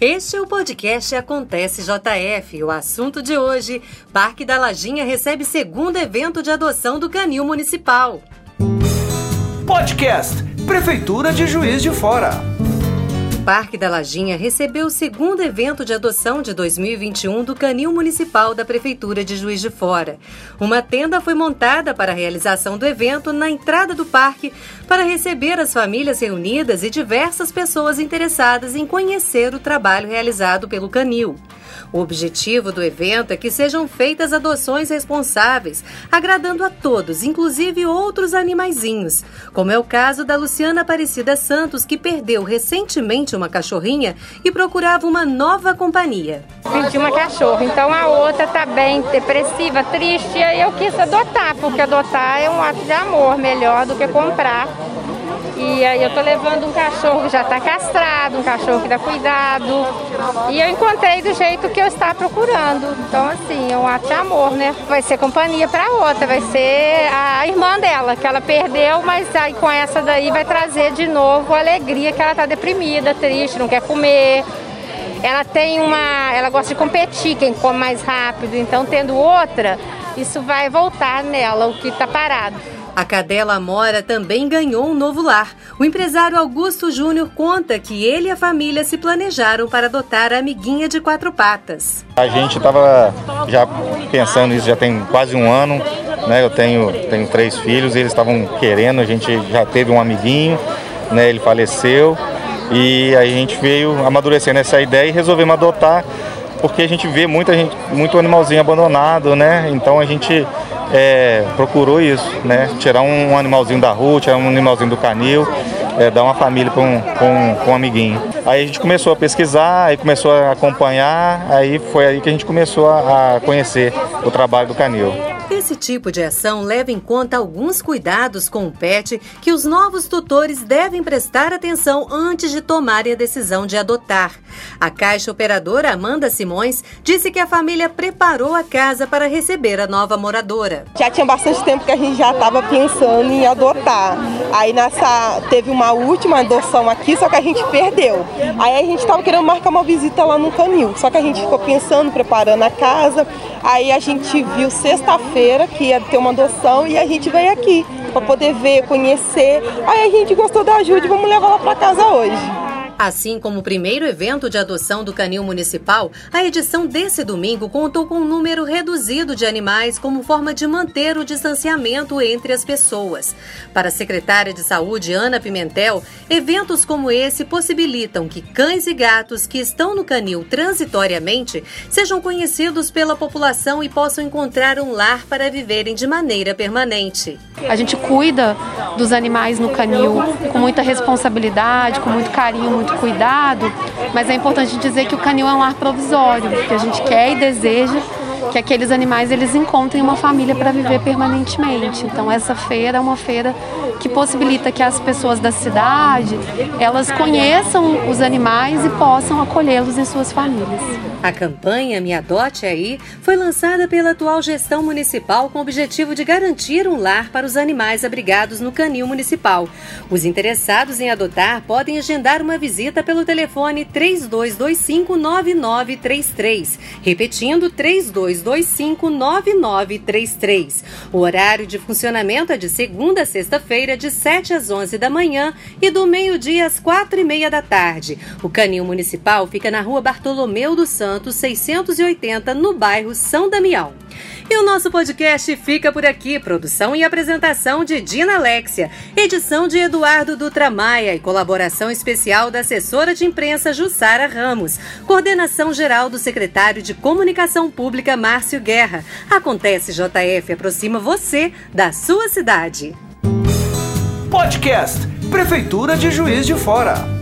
Este é o podcast Acontece JF. O assunto de hoje: Parque da Lajinha recebe segundo evento de adoção do Canil Municipal. Podcast Prefeitura de Juiz de Fora. Parque da Lajinha recebeu o segundo evento de adoção de 2021 do Canil Municipal da Prefeitura de Juiz de Fora. Uma tenda foi montada para a realização do evento na entrada do parque para receber as famílias reunidas e diversas pessoas interessadas em conhecer o trabalho realizado pelo Canil. O objetivo do evento é que sejam feitas adoções responsáveis, agradando a todos, inclusive outros animaizinhos, como é o caso da Luciana Aparecida Santos, que perdeu recentemente uma cachorrinha e procurava uma nova companhia. Pedi uma cachorra, então a outra tá bem depressiva, triste, e eu quis adotar, porque adotar é um ato de amor melhor do que comprar. E aí eu tô levando um cachorro que já está castrado, um cachorro que dá cuidado. E eu encontrei do jeito que eu estava procurando. Então, assim, é um ato de amor, né? Vai ser companhia para outra, vai ser a irmã dela, que ela perdeu, mas aí com essa daí vai trazer de novo a alegria que ela tá deprimida, triste, não quer comer. Ela tem uma. Ela gosta de competir, quem come mais rápido. Então, tendo outra, isso vai voltar nela, o que está parado. A cadela Amora também ganhou um novo lar. O empresário Augusto Júnior conta que ele e a família se planejaram para adotar a amiguinha de quatro patas. A gente estava já pensando nisso já tem quase um ano. Né? Eu tenho, tenho três filhos, eles estavam querendo, a gente já teve um amiguinho, né? ele faleceu. E a gente veio amadurecendo essa ideia e resolvemos adotar, porque a gente vê muita gente, muito animalzinho abandonado, né? Então a gente é, procurou isso, né? Tirar um, animalzinho da rua, tirar um animalzinho do canil, é, dar uma família para um, um, um amiguinho. Aí a gente começou a pesquisar, aí começou a acompanhar, aí foi aí que a gente começou a, a conhecer o trabalho do canil. Esse tipo de ação leva em conta alguns cuidados com o pet que os novos tutores devem prestar atenção antes de tomarem a decisão de adotar. A caixa operadora Amanda Simões disse que a família preparou a casa para receber a nova moradora. Já tinha bastante tempo que a gente já estava pensando em adotar. Aí nessa teve uma última adoção aqui, só que a gente perdeu. Aí a gente estava querendo marcar uma visita lá no canil, só que a gente ficou pensando, preparando a casa. Aí a gente viu sexta-feira que ia ter uma adoção e a gente veio aqui para poder ver, conhecer. Aí a gente gostou da ajuda e vamos levar ela para casa hoje. Assim como o primeiro evento de adoção do Canil Municipal, a edição desse domingo contou com um número reduzido de animais como forma de manter o distanciamento entre as pessoas. Para a secretária de Saúde, Ana Pimentel, eventos como esse possibilitam que cães e gatos que estão no canil transitoriamente sejam conhecidos pela população e possam encontrar um lar para viverem de maneira permanente. A gente cuida dos animais no canil com muita responsabilidade, com muito carinho, muito cuidado, mas é importante dizer que o canil é um lar provisório, que a gente quer e deseja que aqueles animais eles encontrem uma família para viver permanentemente. Então essa feira é uma feira que possibilita que as pessoas da cidade elas conheçam os animais e possam acolhê-los em suas famílias. A campanha Me Adote Aí foi lançada pela atual gestão municipal com o objetivo de garantir um lar para os animais abrigados no canil municipal. Os interessados em adotar podem agendar uma visita pelo telefone 32259933, repetindo 32259933. O horário de funcionamento é de segunda a sexta-feira, de 7 às 11 da manhã e do meio-dia às quatro e meia da tarde. O canil municipal fica na rua Bartolomeu dos Santos Santos 680, no bairro São Damião. E o nosso podcast fica por aqui. Produção e apresentação de Dina Alexia, edição de Eduardo Dutra Maia e colaboração especial da assessora de imprensa Jussara Ramos. Coordenação geral do secretário de Comunicação Pública Márcio Guerra. Acontece JF aproxima você da sua cidade. Podcast Prefeitura de Juiz de Fora.